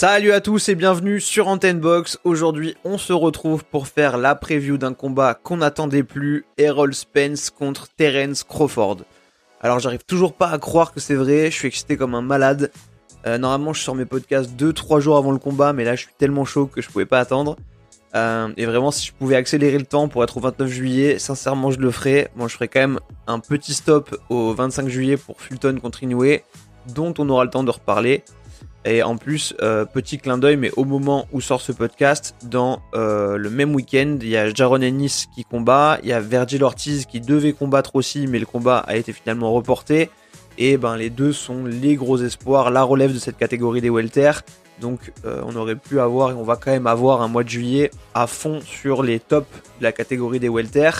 Salut à tous et bienvenue sur Antenne Box. Aujourd'hui, on se retrouve pour faire la preview d'un combat qu'on n'attendait plus, Errol Spence contre Terence Crawford. Alors, j'arrive toujours pas à croire que c'est vrai, je suis excité comme un malade. Euh, normalement, je sors mes podcasts 2-3 jours avant le combat, mais là, je suis tellement chaud que je pouvais pas attendre. Euh, et vraiment, si je pouvais accélérer le temps pour être au 29 juillet, sincèrement, je le ferais. Moi, je ferais quand même un petit stop au 25 juillet pour Fulton contre Inoue, dont on aura le temps de reparler. Et en plus, euh, petit clin d'œil, mais au moment où sort ce podcast, dans euh, le même week-end, il y a Jaron Ennis qui combat, il y a Virgil Ortiz qui devait combattre aussi, mais le combat a été finalement reporté. Et ben les deux sont les gros espoirs, la relève de cette catégorie des welter. Donc euh, on aurait pu avoir, et on va quand même avoir un mois de juillet à fond sur les tops de la catégorie des welter.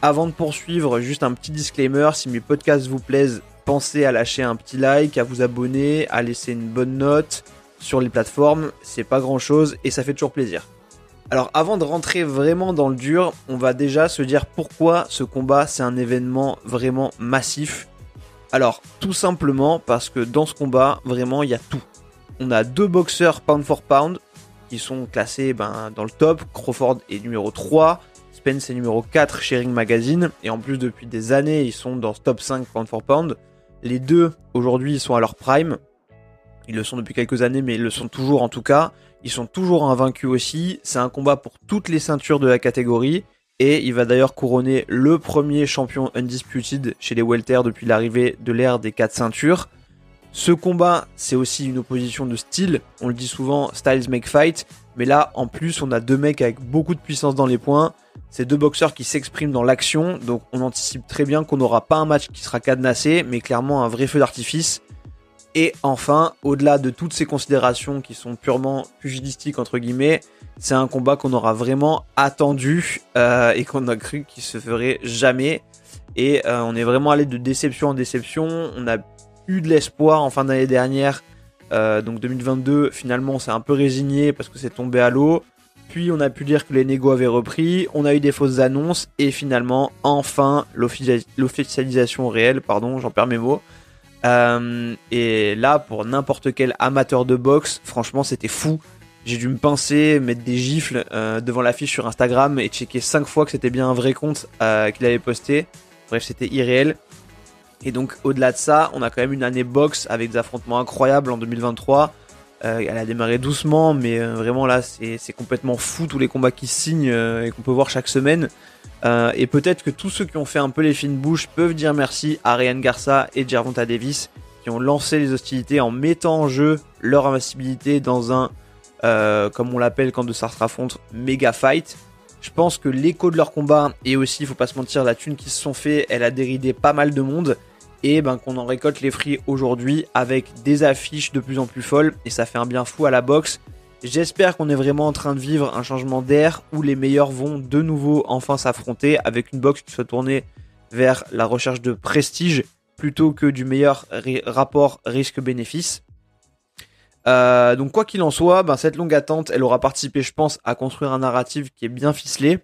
Avant de poursuivre, juste un petit disclaimer, si mes podcasts vous plaisent, pensez à lâcher un petit like, à vous abonner, à laisser une bonne note sur les plateformes. C'est pas grand chose et ça fait toujours plaisir. Alors avant de rentrer vraiment dans le dur, on va déjà se dire pourquoi ce combat c'est un événement vraiment massif. Alors tout simplement parce que dans ce combat, vraiment il y a tout. On a deux boxeurs pound for pound qui sont classés ben, dans le top. Crawford est numéro 3, Spence est numéro 4 Sharing Magazine. Et en plus depuis des années ils sont dans ce top 5 pound for pound. Les deux, aujourd'hui, sont à leur prime. Ils le sont depuis quelques années, mais ils le sont toujours en tout cas. Ils sont toujours invaincus aussi. C'est un combat pour toutes les ceintures de la catégorie. Et il va d'ailleurs couronner le premier champion undisputed chez les welter depuis l'arrivée de l'ère des quatre ceintures. Ce combat, c'est aussi une opposition de style. On le dit souvent, styles make fight. Mais là, en plus, on a deux mecs avec beaucoup de puissance dans les points. C'est deux boxeurs qui s'expriment dans l'action, donc on anticipe très bien qu'on n'aura pas un match qui sera cadenassé, mais clairement un vrai feu d'artifice. Et enfin, au-delà de toutes ces considérations qui sont purement pugilistiques entre guillemets, c'est un combat qu'on aura vraiment attendu euh, et qu'on a cru qu'il se ferait jamais. Et euh, on est vraiment allé de déception en déception. On a eu de l'espoir en fin d'année dernière. Euh, donc 2022, finalement, on s'est un peu résigné parce que c'est tombé à l'eau. Puis on a pu dire que les négos avaient repris, on a eu des fausses annonces et finalement, enfin, l'officialisation réelle, pardon, j'en perds mes mots. Euh, et là, pour n'importe quel amateur de boxe, franchement, c'était fou. J'ai dû me pincer, mettre des gifles euh, devant l'affiche sur Instagram et checker 5 fois que c'était bien un vrai compte euh, qu'il avait posté. Bref, c'était irréel. Et donc, au-delà de ça, on a quand même une année boxe avec des affrontements incroyables en 2023. Euh, elle a démarré doucement, mais euh, vraiment là, c'est complètement fou tous les combats qui signent euh, et qu'on peut voir chaque semaine. et peut-être que tous ceux qui ont fait un peu les fines bouches peuvent dire merci à Ryan Garza et Gervonta Davis qui ont lancé les hostilités en mettant en jeu leur invincibilité dans un, comme on l'appelle quand deux stars se affrontent, méga fight. Je pense que l'écho de leur combat et aussi, il faut pas se mentir, la thune qui se sont fait, elle a déridé pas mal de monde et ben, qu'on en récolte les fruits aujourd'hui avec des affiches de plus en plus folles et ça fait un bien fou à la boxe. J'espère qu'on est vraiment en train de vivre un changement d'air où les meilleurs vont de nouveau enfin s'affronter avec une boxe qui soit tournée vers la recherche de prestige plutôt que du meilleur rapport risque-bénéfice. Euh, donc quoi qu'il en soit, ben, cette longue attente, elle aura participé, je pense, à construire un narratif qui est bien ficelé.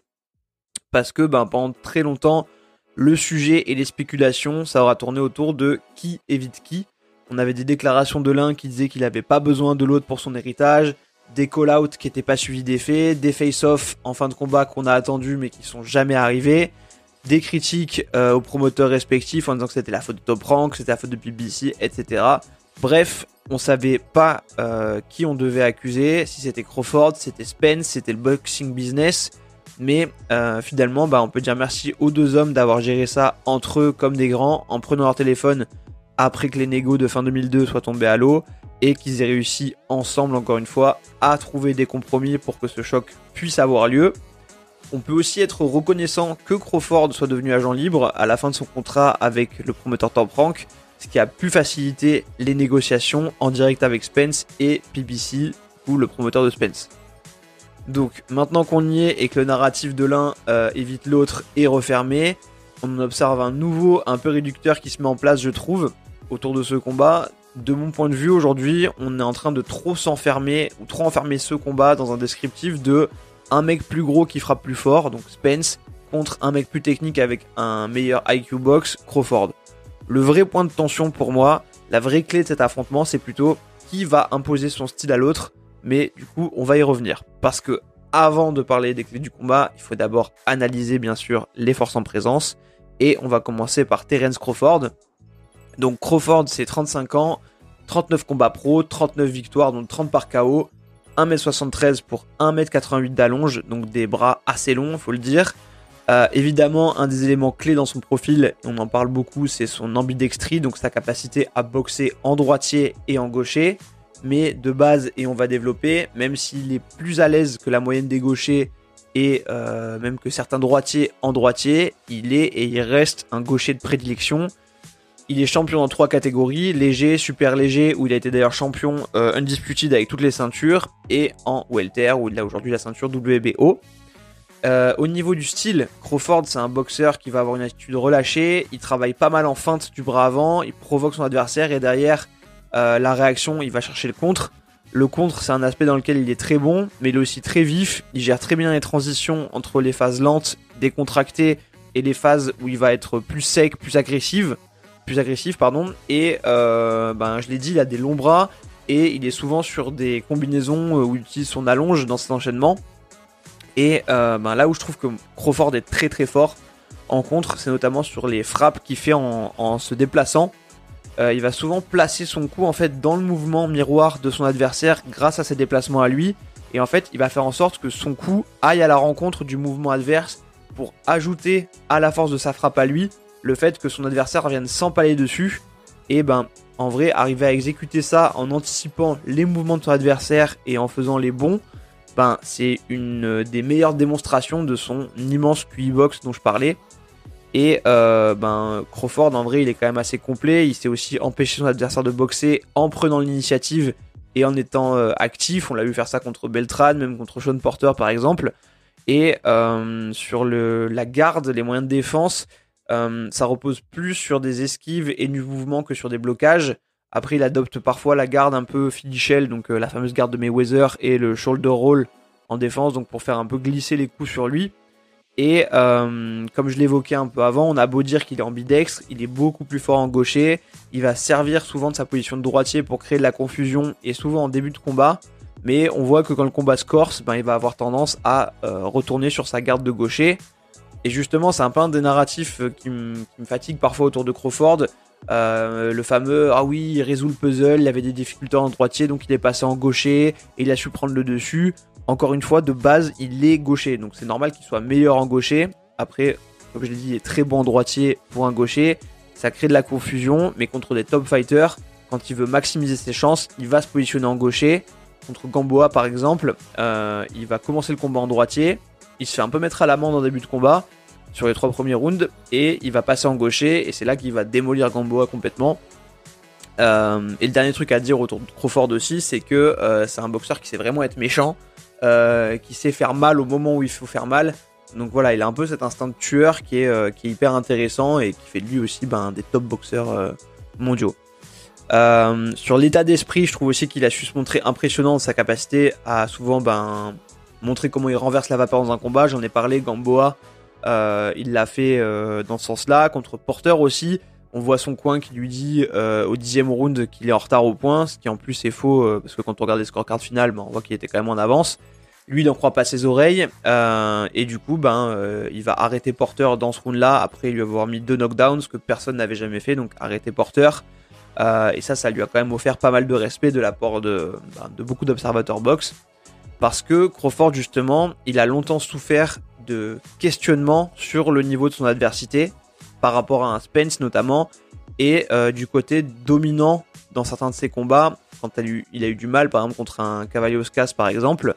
Parce que ben, pendant très longtemps, le sujet et les spéculations, ça aura tourné autour de qui évite qui. On avait des déclarations de l'un qui disaient qu'il n'avait pas besoin de l'autre pour son héritage, des call-outs qui n'étaient pas suivis d'effet, des face-off en fin de combat qu'on a attendu mais qui sont jamais arrivés, des critiques euh, aux promoteurs respectifs en disant que c'était la faute de Top Rank, c'était la faute de BBC, etc. Bref, on savait pas euh, qui on devait accuser, si c'était Crawford, c'était Spence, c'était le boxing business. Mais euh, finalement, bah, on peut dire merci aux deux hommes d'avoir géré ça entre eux comme des grands, en prenant leur téléphone après que les négos de fin 2002 soient tombés à l'eau, et qu'ils aient réussi ensemble, encore une fois, à trouver des compromis pour que ce choc puisse avoir lieu. On peut aussi être reconnaissant que Crawford soit devenu agent libre à la fin de son contrat avec le promoteur Top Rank, ce qui a pu faciliter les négociations en direct avec Spence et PBC, ou le promoteur de Spence. Donc maintenant qu'on y est et que le narratif de l'un euh, évite l'autre est refermé, on observe un nouveau, un peu réducteur qui se met en place, je trouve, autour de ce combat. De mon point de vue, aujourd'hui, on est en train de trop s'enfermer, ou trop enfermer ce combat dans un descriptif de un mec plus gros qui frappe plus fort, donc Spence, contre un mec plus technique avec un meilleur IQ box, Crawford. Le vrai point de tension pour moi, la vraie clé de cet affrontement, c'est plutôt qui va imposer son style à l'autre, mais du coup, on va y revenir. Parce que avant de parler des clés du combat, il faut d'abord analyser bien sûr les forces en présence. Et on va commencer par Terence Crawford. Donc Crawford, c'est 35 ans, 39 combats pro, 39 victoires, donc 30 par KO, 1m73 pour 1m88 d'allonge, donc des bras assez longs, faut le dire. Euh, évidemment, un des éléments clés dans son profil, on en parle beaucoup, c'est son ambidextrie, donc sa capacité à boxer en droitier et en gaucher. Mais de base, et on va développer, même s'il est plus à l'aise que la moyenne des gauchers et euh, même que certains droitiers en droitier, il est et il reste un gaucher de prédilection. Il est champion dans trois catégories, léger, super léger, où il a été d'ailleurs champion euh, undisputed avec toutes les ceintures, et en welter, où il a aujourd'hui la ceinture WBO. Euh, au niveau du style, Crawford c'est un boxeur qui va avoir une attitude relâchée, il travaille pas mal en feinte du bras avant, il provoque son adversaire et derrière euh, la réaction il va chercher le contre. Le contre c'est un aspect dans lequel il est très bon, mais il est aussi très vif, il gère très bien les transitions entre les phases lentes, décontractées et les phases où il va être plus sec, plus agressif, plus agressif pardon. Et euh, ben je l'ai dit, il a des longs bras et il est souvent sur des combinaisons où il utilise son allonge dans cet enchaînement. Et euh, ben là où je trouve que Crawford est très très fort en contre, c'est notamment sur les frappes qu'il fait en, se déplaçant. Euh, il va souvent placer son coup en fait dans le mouvement miroir de son adversaire grâce à ses déplacements à lui. Et en fait, il va faire en sorte que son coup aille à la rencontre du mouvement adverse pour ajouter à la force de sa frappe à lui le fait que son adversaire vienne s'empaler dessus. Et ben, en vrai, arriver à exécuter ça en anticipant les mouvements de son adversaire et en faisant les bons, ben, c'est une des meilleures démonstrations de son immense QI box dont je parlais. Et euh, ben, Crawford, en vrai, il est quand même assez complet. Il sait aussi empêcher son adversaire de boxer en prenant l'initiative et en étant euh, actif. On l'a vu faire ça contre Beltran, même contre Sean Porter par exemple. Et euh, sur la garde, les moyens de défense, ça repose plus sur des esquives et du mouvement que sur des blocages. Après, il adopte parfois la garde un peu Philly donc la fameuse garde de Mayweather et le shoulder roll en défense, donc pour faire un peu glisser les coups sur lui. Et euh, comme je l'évoquais un peu avant, on a beau dire qu'il est ambidextre, il est beaucoup plus fort en gaucher. Il va servir souvent de sa position de droitier pour créer de la confusion et souvent en début de combat. Mais on voit que quand le combat se corse, ben, il va avoir tendance à euh, retourner sur sa garde de gaucher. Et justement, c'est un peu un des narratifs qui me fatigue parfois autour de Crawford. Euh, le fameux ah oui il résout le puzzle, il avait des difficultés en droitier donc il est passé en gaucher et il a su prendre le dessus. Encore une fois de base il est gaucher donc c'est normal qu'il soit meilleur en gaucher. Après comme je l'ai dit il est très bon en droitier pour un gaucher. Ça crée de la confusion mais contre des top fighters quand il veut maximiser ses chances il va se positionner en gaucher. Contre Gamboa par exemple euh, il va commencer le combat en droitier. Il se fait un peu mettre à l'amende en début de combat sur les trois premiers rounds et il va passer en gaucher et c'est là qu'il va démolir Gamboa complètement. Euh, et le dernier truc à dire autour de Crawford aussi, c'est que euh, c'est un boxeur qui sait vraiment être méchant, euh, qui sait faire mal au moment où il faut faire mal. Donc voilà, il a un peu cet instinct de tueur qui est, est hyper intéressant et qui fait de lui aussi ben, des top boxeurs mondiaux. sur l'état d'esprit, je trouve aussi qu'il a su se montrer impressionnant sa capacité à souvent ben, montrer comment il renverse la vapeur dans un combat. J'en ai parlé, Gamboa, euh, il l'a fait euh, dans ce sens-là. Contre Porter aussi, on voit son coin qui lui dit euh, au dixième round qu'il est en retard au point, ce qui en plus est faux parce que quand on regarde les scorecards finales, ben, on voit qu'il était quand même en avance. Lui, il n'en croit pas ses oreilles et du coup, ben, il va arrêter Porter dans ce round-là après lui avoir mis deux knockdowns que personne n'avait jamais fait, donc arrêter Porter. et ça, ça lui a quand même offert pas mal de respect de la part de, ben, de beaucoup d'observateurs box. Parce que Crawford, justement, il a longtemps souffert de questionnement sur le niveau de son adversité par rapport à un Spence notamment et euh, du côté dominant dans certains de ses combats quand il a eu du mal par exemple contre un Cavallos par exemple.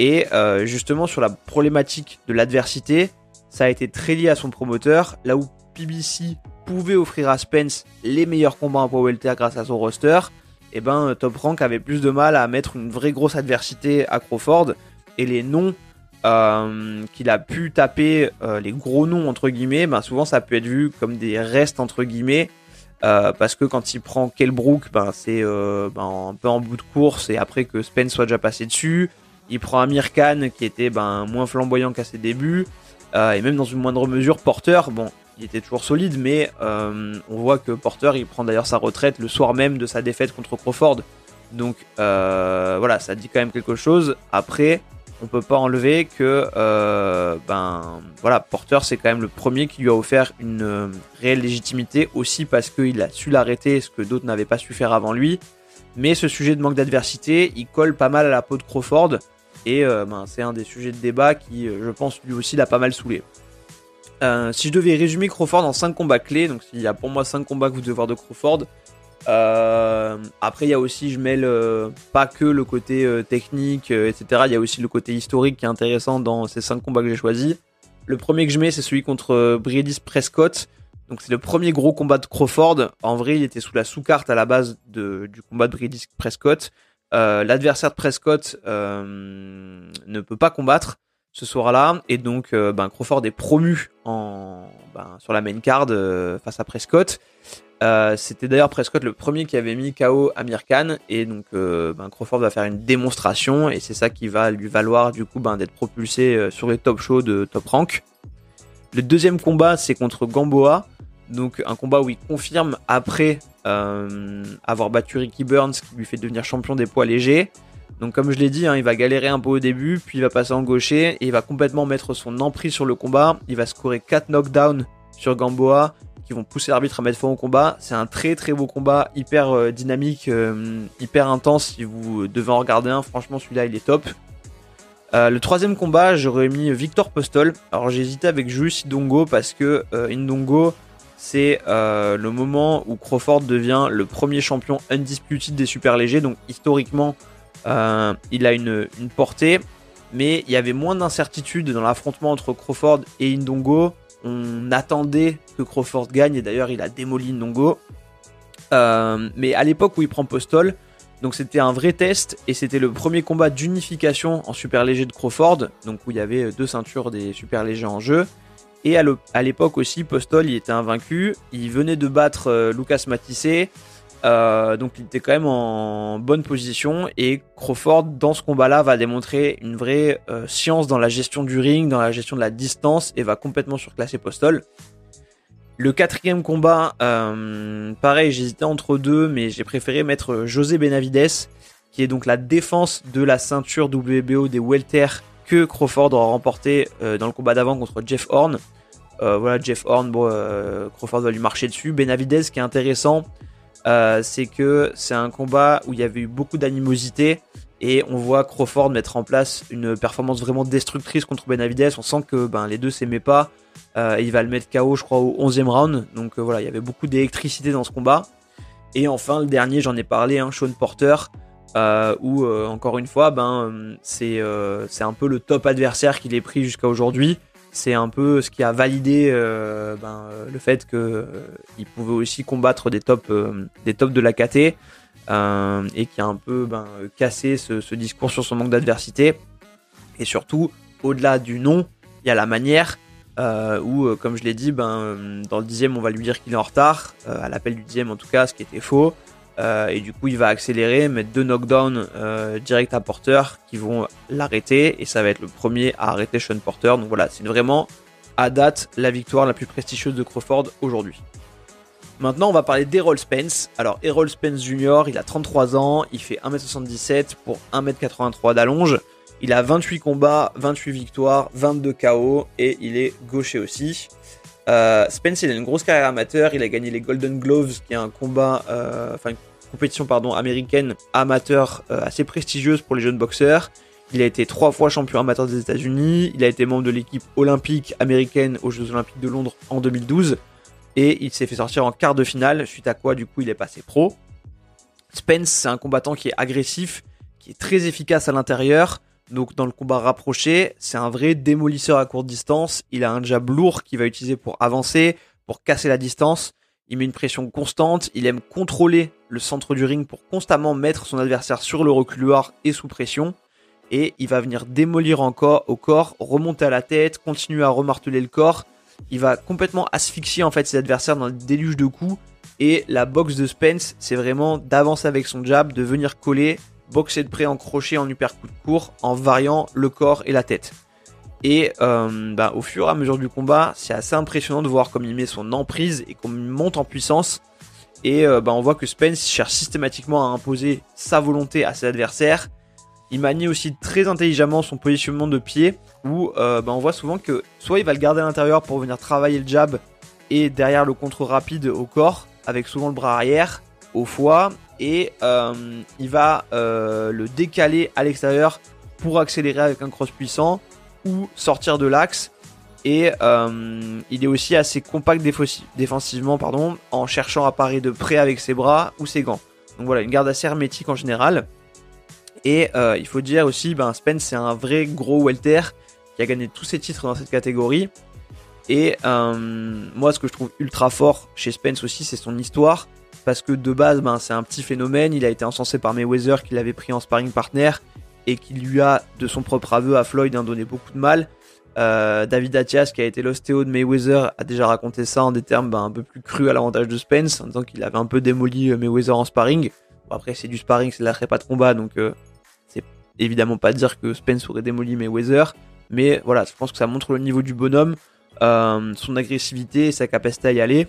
Et euh, justement sur la problématique de l'adversité ça a été très lié à son promoteur là où PBC pouvait offrir à Spence les meilleurs combats en poids welter grâce à son roster et eh ben Top Rank avait plus de mal à mettre une vraie grosse adversité à Crawford et les noms euh, qu'il a pu taper euh, les gros noms entre guillemets, ben souvent ça peut être vu comme des restes entre guillemets. Euh, parce que quand il prend Kelbrook, ben c'est ben, un peu en bout de course et après que Spence soit déjà passé dessus. Il prend Amir Khan qui était ben, moins flamboyant qu'à ses débuts. et même dans une moindre mesure, Porter, bon, il était toujours solide, mais on voit que Porter il prend d'ailleurs sa retraite le soir même de sa défaite contre Crawford. Donc voilà, ça dit quand même quelque chose. Après, on peut pas enlever que ben voilà, Porter c'est quand même le premier qui lui a offert une réelle légitimité aussi parce qu'il a su l'arrêter, ce que d'autres n'avaient pas su faire avant lui. Mais ce sujet de manque d'adversité, il colle pas mal à la peau de Crawford. Et euh, ben, c'est un des sujets de débat qui, euh, je pense, lui aussi l'a pas mal saoulé. Euh, si je devais résumer Crawford en 5 combats clés, donc il y a pour moi 5 combats que vous devez voir de Crawford. Après, il y a aussi, je mêle pas que le côté technique, etc. Il y a aussi le côté historique qui est intéressant dans ces 5 combats que j'ai choisis. Le premier que je mets, c'est celui contre Brady Prescott. Donc c'est le premier gros combat de Crawford. En vrai, il était sous la sous-carte à la base du combat de Brady Prescott. Euh, l'adversaire de Prescott euh, ne peut pas combattre ce soir-là et donc euh, ben, Crawford est promu en, ben, sur la main card face à Prescott. C'était d'ailleurs Prescott le premier qui avait mis KO Amir Khan et donc ben, Crawford va faire une démonstration et c'est ça qui va lui valoir du coup d'être propulsé sur les top shows de Top Rank. Le deuxième combat c'est contre Gamboa. Donc un combat où il confirme après euh, avoir battu Ricky Burns qui lui fait devenir champion des poids légers. Donc comme je l'ai dit, hein, il va galérer un peu au début, puis il va passer en gaucher et il va complètement mettre son emprise sur le combat. Il va scorer 4 knockdowns sur Gamboa qui vont pousser l'arbitre à mettre fin au combat. C'est un très très beau combat, hyper euh, dynamique, euh, hyper intense. Si vous devez en regarder un, franchement celui-là il est top. le troisième combat, j'aurais mis Victor Postol. Alors j'ai hésité avec Julius Indongo parce que Indongo, c'est euh, le moment où Crawford devient le premier champion undisputed des super légers. Donc historiquement, euh, il a une, portée, mais il y avait moins d'incertitude dans l'affrontement entre Crawford et Indongo. On attendait que Crawford gagne, et d'ailleurs il a démoli Indongo. Euh, mais à l'époque où il prend Postol, donc c'était un vrai test et c'était le premier combat d'unification en super léger de Crawford, donc où il y avait deux ceintures des super légers en jeu. Et à l'époque aussi, Postol, il était invaincu. Il venait de battre euh, Lucas Matisse. Euh, donc il était quand même en bonne position. Et Crawford, dans ce combat-là, va démontrer une vraie euh, science dans la gestion du ring, dans la gestion de la distance, et va complètement surclasser Postol. Le quatrième combat, pareil, j'hésitais entre deux, mais j'ai préféré mettre José Benavides, qui est donc la défense de la ceinture WBO des welter que Crawford aura remporté euh, dans le combat d'avant contre Jeff Horn. Euh, voilà, Jeff Horn, bon, euh, Crawford va lui marcher dessus. Benavidez, ce qui est intéressant, c'est que c'est un combat où il y avait eu beaucoup d'animosité et on voit Crawford mettre en place une performance vraiment destructrice contre Benavidez. On sent que ben, les deux s'aimaient pas. il va le mettre KO, je crois, au 11e round. Donc voilà, il y avait beaucoup d'électricité dans ce combat. Et enfin, le dernier, j'en ai parlé, hein, Sean Porter. Euh, où euh, encore une fois, ben euh, c'est un peu le top adversaire qu'il ait pris jusqu'à aujourd'hui. C'est un peu ce qui a validé ben, le fait qu'il pouvait aussi combattre des tops des tops de la KT et qui a un peu ben, cassé ce, discours sur son manque d'adversité. Et surtout, au-delà du nom, il y a la manière où, comme je l'ai dit, ben, dans le dixième, on va lui dire qu'il est en retard, à l'appel du dixième en tout cas, ce qui était faux. Euh, et du coup, il va accélérer, mettre deux knockdowns euh, direct à Porter qui vont l'arrêter. Et ça va être le premier à arrêter Sean Porter. Donc voilà, c'est vraiment à date la victoire la plus prestigieuse de Crawford aujourd'hui. Maintenant, on va parler d'Errol Spence. Alors, Errol Spence Jr., il a 33 ans, il fait 1m77 pour 1m83 d'allonge. Il a 28 combats, 28 victoires, 22 KO et il est gaucher aussi. Euh, Spence, il a une grosse carrière amateur. Il a gagné les Golden Gloves, qui est un combat, enfin compétition pardon, américaine amateur euh, assez prestigieuse pour les jeunes boxeurs. Il a été trois fois champion amateur des États-Unis. Il a été membre de l'équipe olympique américaine aux Jeux Olympiques de Londres en 2012. Et il s'est fait sortir en quart de finale, suite à quoi, du coup, il est passé pro. Spence, c'est un combattant qui est agressif, qui est très efficace à l'intérieur. Donc, dans le combat rapproché, c'est un vrai démolisseur à courte distance. Il a un jab lourd qu'il va utiliser pour avancer, pour casser la distance. Il met une pression constante, il aime contrôler le centre du ring pour constamment mettre son adversaire sur le reculoir et sous pression. Et il va venir démolir encore au corps, remonter à la tête, continuer à remarteler le corps. Il va complètement asphyxier en fait ses adversaires dans le déluge de coups. Et la boxe de Spence, c'est vraiment d'avancer avec son jab, de venir coller, boxer de près en crochet, en uppercut court, en variant le corps et la tête. Et euh, bah, au fur et à mesure du combat, c'est assez impressionnant de voir comme il met son emprise et comme il monte en puissance. Et bah, on voit que Spence cherche systématiquement à imposer sa volonté à ses adversaires. Il manie aussi très intelligemment son positionnement de pied, où bah, on voit souvent que soit il va le garder à l'intérieur pour venir travailler le jab et derrière le contre rapide au corps, avec souvent le bras arrière, au foie, et il va le décaler à l'extérieur pour accélérer avec un cross puissant ou sortir de l'axe. Et euh, il est aussi assez compact défensivement pardon, en cherchant à parer de près avec ses bras ou ses gants. Donc voilà, une garde assez hermétique en général. Et euh, il faut dire aussi, ben, Spence c'est un vrai gros welter qui a gagné tous ses titres dans cette catégorie. Et euh, moi ce que je trouve ultra fort chez Spence aussi c'est son histoire. Parce que de base ben, c'est un petit phénomène, il a été encensé par Mayweather qui l'avait pris en sparring partner et qui lui a, de son propre aveu à Floyd, hein, donné beaucoup de mal. Euh, David Atias, qui a été l'ostéo de Mayweather, a déjà raconté ça en des termes ben, un peu plus crus à l'avantage de Spence, en disant qu'il avait un peu démoli euh, Mayweather en sparring. Bon, après, c'est du sparring, c'est de pas de combat, donc euh, c'est évidemment pas dire que Spence aurait démoli Mayweather. Mais voilà, je pense que ça montre le niveau du bonhomme, son agressivité, sa capacité à y aller.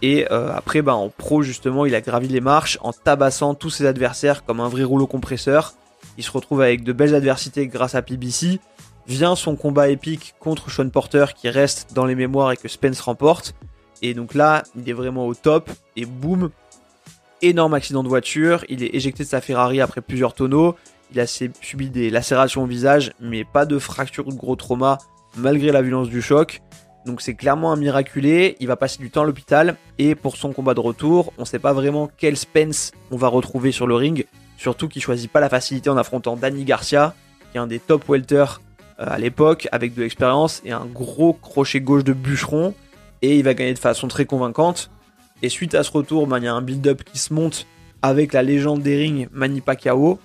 Et après, ben, en pro, justement, il a gravi les marches en tabassant tous ses adversaires comme un vrai rouleau compresseur. Il se retrouve avec de belles adversités grâce à PBC. Vient son combat épique contre Sean Porter qui reste dans les mémoires et que Spence remporte. Et donc là, il est vraiment au top. Et boum, énorme accident de voiture. Il est éjecté de sa Ferrari après plusieurs tonneaux. Il a subi des lacérations au visage, mais pas de fracture ou de gros trauma malgré la violence du choc. Donc c'est clairement un miraculé. Il va passer du temps à l'hôpital. Et pour son combat de retour, on ne sait pas vraiment quel Spence on va retrouver sur le ring. Surtout qu'il choisit pas la facilité en affrontant Danny Garcia, qui est un des top welters à l'époque, avec de l'expérience et un gros crochet gauche de bûcheron. Et il va gagner de façon très convaincante. Et suite à ce retour, ben, il y a un build-up qui se monte avec la légende des rings Manny Pacquiao.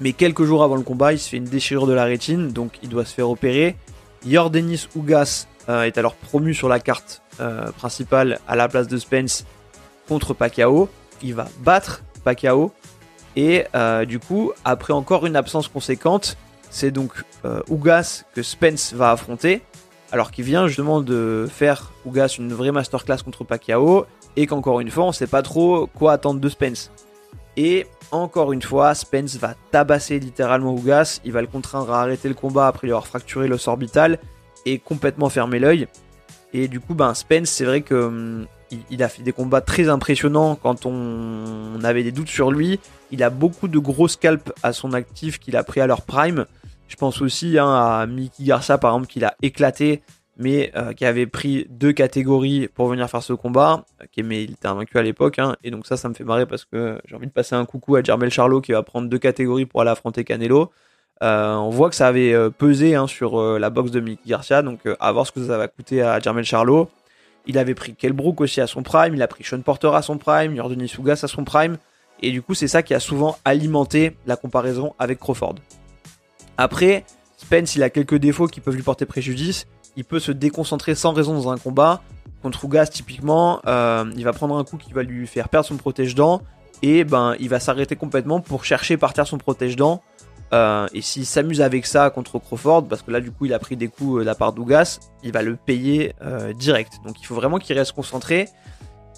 Mais quelques jours avant le combat, il se fait une déchirure de la rétine, donc il doit se faire opérer. Yordenis Ugas euh, est alors promu sur la carte euh, principale à la place de Spence contre Pacquiao. Il va battre Pacquiao et euh, du coup, après encore une absence conséquente, c'est donc euh, Ougas que Spence va affronter, alors qu'il vient justement de faire Ougas une vraie masterclass contre Pacquiao, et qu'encore une fois, on sait pas trop quoi attendre de Spence. Et encore une fois, Spence va tabasser littéralement Ougas, il va le contraindre à arrêter le combat après lui avoir fracturé l'os orbital et complètement fermer l'œil. Et du coup, ben Spence, c'est vrai que hum, il, a fait des combats très impressionnants quand on, avait des doutes sur lui. Il a beaucoup de gros scalps à son actif qu'il a pris à leur prime. Je pense aussi hein, à Mickey Garcia par exemple qu'il a éclaté, mais euh, qui avait pris deux catégories pour venir faire ce combat. mais il était invaincu à l'époque, hein. et donc ça, ça me fait marrer parce que j'ai envie de passer un coucou à Jermel Charlot qui va prendre deux catégories pour aller affronter Canelo. Euh, on voit que ça avait euh, pesé hein, sur la boxe de Mickey Garcia, donc à voir ce que ça va coûter à Jermel Charlot. Il avait pris Kelbrook aussi à son prime, il a pris Sean Porter à son prime, Jordan Sugas à son prime, et du coup c'est ça qui a souvent alimenté la comparaison avec Crawford. Après, Spence il a quelques défauts qui peuvent lui porter préjudice, il peut se déconcentrer sans raison dans un combat. Contre Ugas typiquement, euh, il va prendre un coup qui va lui faire perdre son protège-dents, et ben il va s'arrêter complètement pour chercher par terre son protège-dents euh, et s'il s'amuse avec ça contre Crawford, parce que là du coup il a pris des coups euh, de la part d'Ougas, il va le payer direct. Donc il faut vraiment qu'il reste concentré.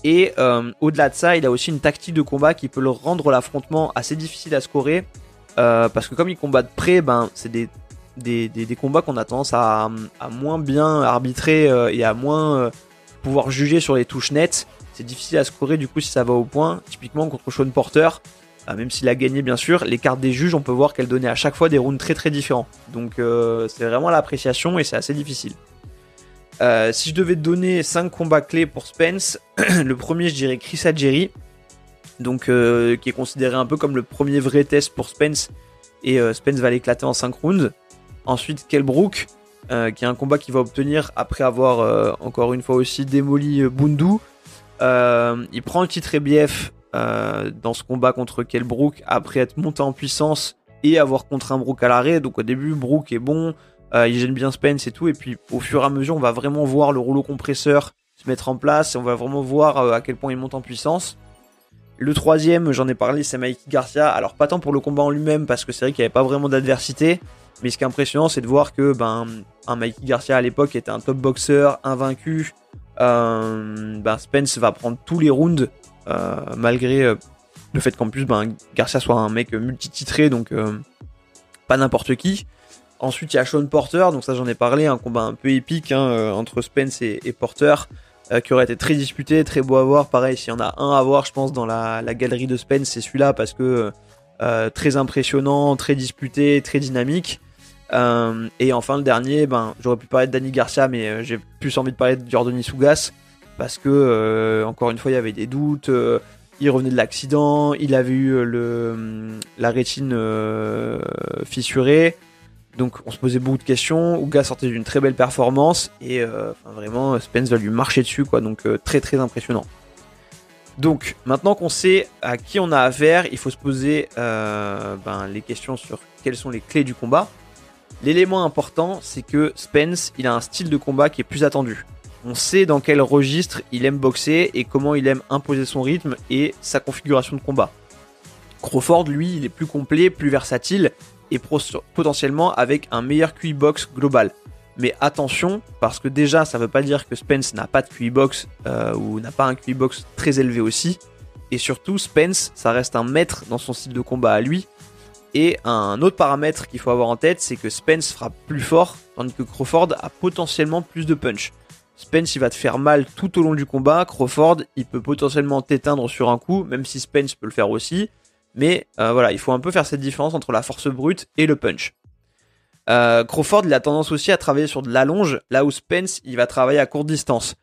Et au-delà de ça, il a aussi une tactique de combat qui peut le rendre l'affrontement assez difficile à scorer. Parce que comme il combat de près, ben, c'est des, des, combats qu'on a tendance à, à, moins bien arbitrer et à moins pouvoir juger sur les touches nettes. C'est difficile à scorer du coup si ça va au point. Typiquement contre Sean Porter, même s'il a gagné bien sûr, les cartes des juges, on peut voir qu'elles donnaient à chaque fois des rounds très très différents. Donc euh, c'est vraiment l'appréciation et c'est assez difficile. Euh, si je devais donner 5 combats clés pour Spence, le premier je dirais Chris Adjeri, donc euh, qui est considéré un peu comme le premier vrai test pour Spence, et Spence va l'éclater en 5 rounds. Ensuite Kell Brook, qui est un combat qu'il va obtenir après avoir encore une fois aussi démoli Bundu. il prend le titre EBF euh, dans ce combat contre Kell Brook après être monté en puissance et avoir contraint Brook à l'arrêt. Donc au début, Brook est bon, euh, il gêne bien Spence et tout. Et puis au fur et à mesure, on va vraiment voir le rouleau compresseur se mettre en place et on va vraiment voir euh, à quel point il monte en puissance. Le troisième, j'en ai parlé, c'est Mikey Garcia. Alors pas tant pour le combat en lui-même parce que c'est vrai qu'il n'y avait pas vraiment d'adversité. Mais ce qui est impressionnant, c'est de voir que ben, Mikey Garcia à l'époque était un top boxeur, invaincu. ben Spence va prendre tous les rounds malgré le fait qu'en plus ben, Garcia soit un mec multititré, donc pas n'importe qui. Ensuite, il y a Sean Porter, donc ça j'en ai parlé, un combat un peu épique hein, entre Spence et, Porter, qui aurait été très disputé, très beau à voir. Pareil, s'il y en a un à voir, je pense, dans la, galerie de Spence, c'est celui-là, parce que très impressionnant, très disputé, très dynamique. Euh, et enfin, le dernier, ben, j'aurais pu parler de Danny Garcia, mais euh, j'ai plus envie de parler de Jordan Sugas parce que, euh, encore une fois, il y avait des doutes. il revenait de l'accident, il avait eu le, la rétine fissurée. Donc on se posait beaucoup de questions. Ouga sortait d'une très belle performance et vraiment Spence va lui marcher dessus quoi. Donc très très impressionnant. Donc maintenant qu'on sait à qui on a affaire, il faut se poser ben, les questions sur quelles sont les clés du combat. L'élément important, c'est que Spence, il a un style de combat qui est plus attendu. On sait dans quel registre il aime boxer et comment il aime imposer son rythme et sa configuration de combat. Crawford, lui, il est plus complet, plus versatile potentiellement avec un meilleur QI box global. Mais attention, parce que déjà, ça ne veut pas dire que Spence n'a pas de QI box euh, ou n'a pas un QI box très élevé aussi. Et surtout, Spence, ça reste un maître dans son style de combat à lui. Et un autre paramètre qu'il faut avoir en tête, c'est que Spence frappe plus fort, tandis que Crawford a potentiellement plus de punch. Spence il va te faire mal tout au long du combat, Crawford il peut potentiellement t'éteindre sur un coup, même si Spence peut le faire aussi. Mais euh, voilà, il faut un peu faire cette différence entre la force brute et le punch. Euh, Crawford il a tendance aussi à travailler sur de l'allonge, là où Spence il va travailler à courte distance.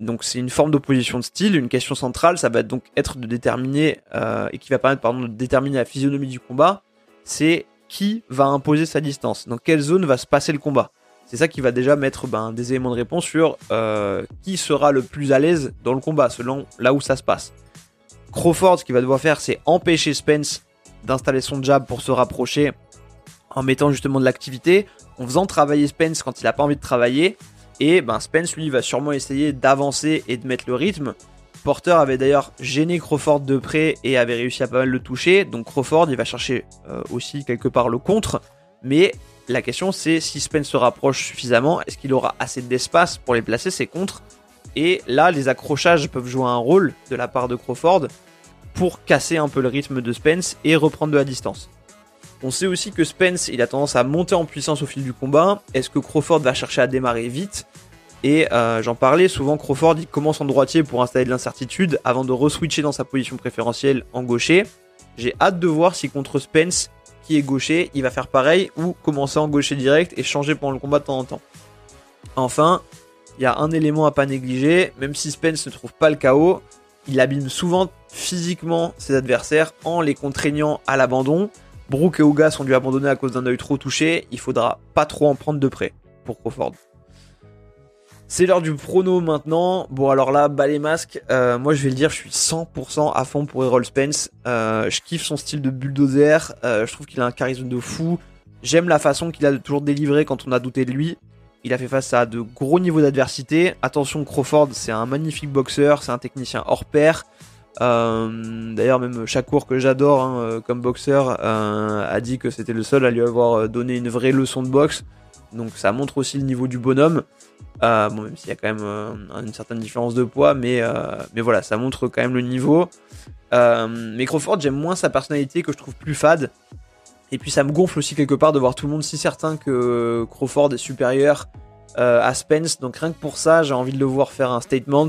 Donc c'est une forme d'opposition de style. Une question centrale, ça va donc être de déterminer euh, et qui va permettre de déterminer la physionomie du combat c'est qui va imposer sa distance, dans quelle zone va se passer le combat. C'est ça qui va déjà mettre ben, des éléments de réponse sur qui sera le plus à l'aise dans le combat, selon là où ça se passe. Crawford, ce qu'il va devoir faire, c'est empêcher Spence d'installer son jab pour se rapprocher en mettant justement de l'activité, en faisant travailler Spence quand il n'a pas envie de travailler. Et ben Spence, lui, va sûrement essayer d'avancer et de mettre le rythme Porter avait d'ailleurs gêné Crawford de près et avait réussi à pas mal le toucher. Donc Crawford, il va chercher euh, aussi quelque part le contre. Mais la question c'est si Spence se rapproche suffisamment, est-ce qu'il aura assez d'espace pour les placer ses contres? Et là, les accrochages peuvent jouer un rôle de la part de Crawford pour casser un peu le rythme de Spence et reprendre de la distance. On sait aussi que Spence, il a tendance à monter en puissance au fil du combat. Est-ce que Crawford va chercher à démarrer vite? Et euh, j'en parlais, souvent Crawford il commence en droitier pour installer de l'incertitude avant de re-switcher dans sa position préférentielle en gaucher. J'ai hâte de voir si contre Spence, qui est gaucher, il va faire pareil ou commencer en gaucher direct et changer pendant le combat de temps en temps. Enfin, il y a un élément à pas négliger, même si Spence ne trouve pas le chaos, il abîme souvent physiquement ses adversaires en les contraignant à l'abandon. Brooke et Ouga sont dû abandonner à cause d'un œil trop touché, il faudra pas trop en prendre de près pour Crawford. C'est l'heure du prono maintenant. Bon alors là, bas les euh, moi je vais le dire, je suis 100% à fond pour Errol Spence. Euh, je kiffe son style de bulldozer, euh, je trouve qu'il a un charisme de fou. J'aime la façon qu'il a toujours délivrer quand on a douté de lui. Il a fait face à de gros niveaux d'adversité. Attention, Crawford, c'est un magnifique boxeur, c'est un technicien hors pair. D'ailleurs, même Shakur, que j'adore hein, comme boxeur, a dit que c'était le seul à lui avoir donné une vraie leçon de boxe. Donc ça montre aussi le niveau du bonhomme. Euh, bon, même s'il y a quand même euh, une certaine différence de poids, mais, euh, mais voilà, ça montre quand même le niveau. mais Crawford, j'aime moins sa personnalité que je trouve plus fade. Et puis ça me gonfle aussi quelque part de voir tout le monde si certain que Crawford est supérieur à Spence. Donc rien que pour ça, j'ai envie de le voir faire un statement.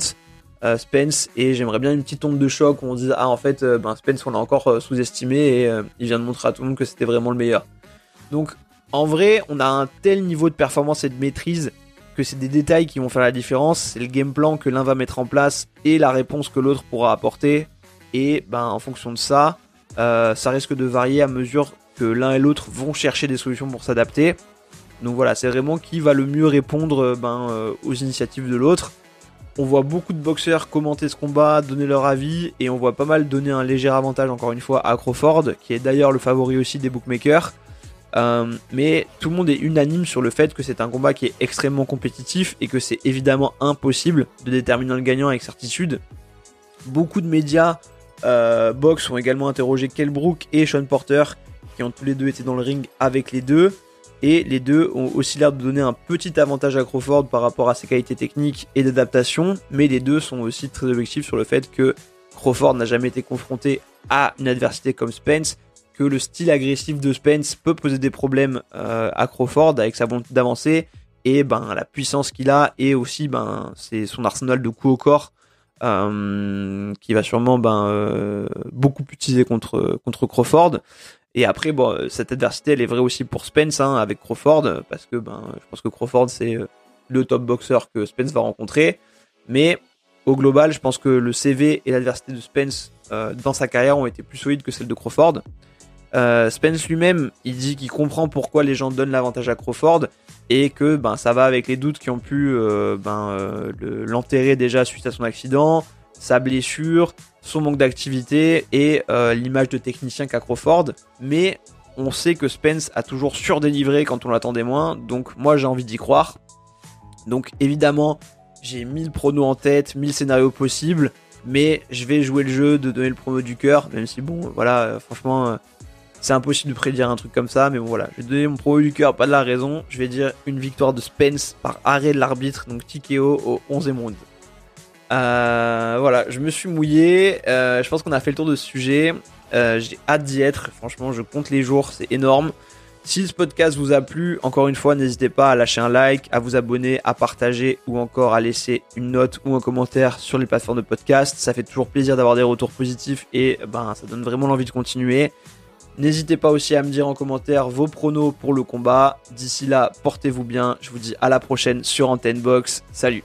Spence et j'aimerais bien une petite onde de choc où on dise ah en fait ben Spence on l'a encore sous-estimé et il vient de montrer à tout le monde que c'était vraiment le meilleur. Donc en vrai on a un tel niveau de performance et de maîtrise que c'est des détails qui vont faire la différence, c'est le game plan que l'un va mettre en place et la réponse que l'autre pourra apporter. Et ben en fonction de ça, euh, ça risque de varier à mesure que l'un et l'autre vont chercher des solutions pour s'adapter. Donc voilà, c'est vraiment qui va le mieux répondre euh, ben, euh, aux initiatives de l'autre. On voit beaucoup de boxeurs commenter ce combat, donner leur avis, et on voit pas mal donner un léger avantage encore une fois à Crawford, qui est d'ailleurs le favori aussi des bookmakers. Euh, mais tout le monde est unanime sur le fait que c'est un combat qui est extrêmement compétitif et que c'est évidemment impossible de déterminer le gagnant avec certitude. Beaucoup de médias box ont également interrogé Kell Brook et Sean Porter, qui ont tous les deux été dans le ring avec les deux. Et les deux ont aussi l'air de donner un petit avantage à Crawford par rapport à ses qualités techniques et d'adaptation, mais les deux sont aussi très objectifs sur le fait que Crawford n'a jamais été confronté à une adversité comme Spence, que le style agressif de Spence peut poser des problèmes euh, à Crawford avec sa volonté d'avancer et ben la puissance qu'il a et aussi ben c'est son arsenal de coups au corps euh, qui va sûrement ben euh, beaucoup utiliser contre contre Crawford. Et après, bon, cette adversité, elle est vraie aussi pour Spence hein, avec Crawford, parce que ben, je pense que Crawford, c'est le top boxeur que Spence va rencontrer. Mais au global, je pense que le CV et l'adversité de Spence euh, dans sa carrière ont été plus solides que celle de Crawford. Euh, Spence lui-même, il dit qu'il comprend pourquoi les gens donnent l'avantage à Crawford et que ben, ça va avec les doutes qui ont pu euh, ben, l'enterrer déjà suite à son accident, sa blessure, son manque d'activité et l'image de technicien qu'a Crawford. Mais on sait que Spence a toujours surdélivré quand on l'attendait moins, donc moi j'ai envie d'y croire. Donc évidemment, j'ai 1000 pronos en tête, 1000 scénarios possibles, mais je vais jouer le jeu de donner le prono du cœur, même si bon, voilà, euh, franchement, euh, c'est impossible de prédire un truc comme ça, mais bon voilà, je vais donner mon prono du cœur, pas de la raison, je vais dire une victoire de Spence par arrêt de l'arbitre, donc TKO au 11e round. Euh, voilà, je me suis mouillé, je pense qu'on a fait le tour de ce sujet, j'ai hâte d'y être, franchement je compte les jours, c'est énorme. Si ce podcast vous a plu, encore une fois, n'hésitez pas à lâcher un like, à vous abonner, à partager ou encore à laisser une note ou un commentaire sur les plateformes de podcast. Ça fait toujours plaisir d'avoir des retours positifs et ben ça donne vraiment l'envie de continuer. N'hésitez pas aussi à me dire en commentaire vos pronos pour le combat. D'ici là, portez-vous bien. Je vous dis à la prochaine sur Antenne Box. Salut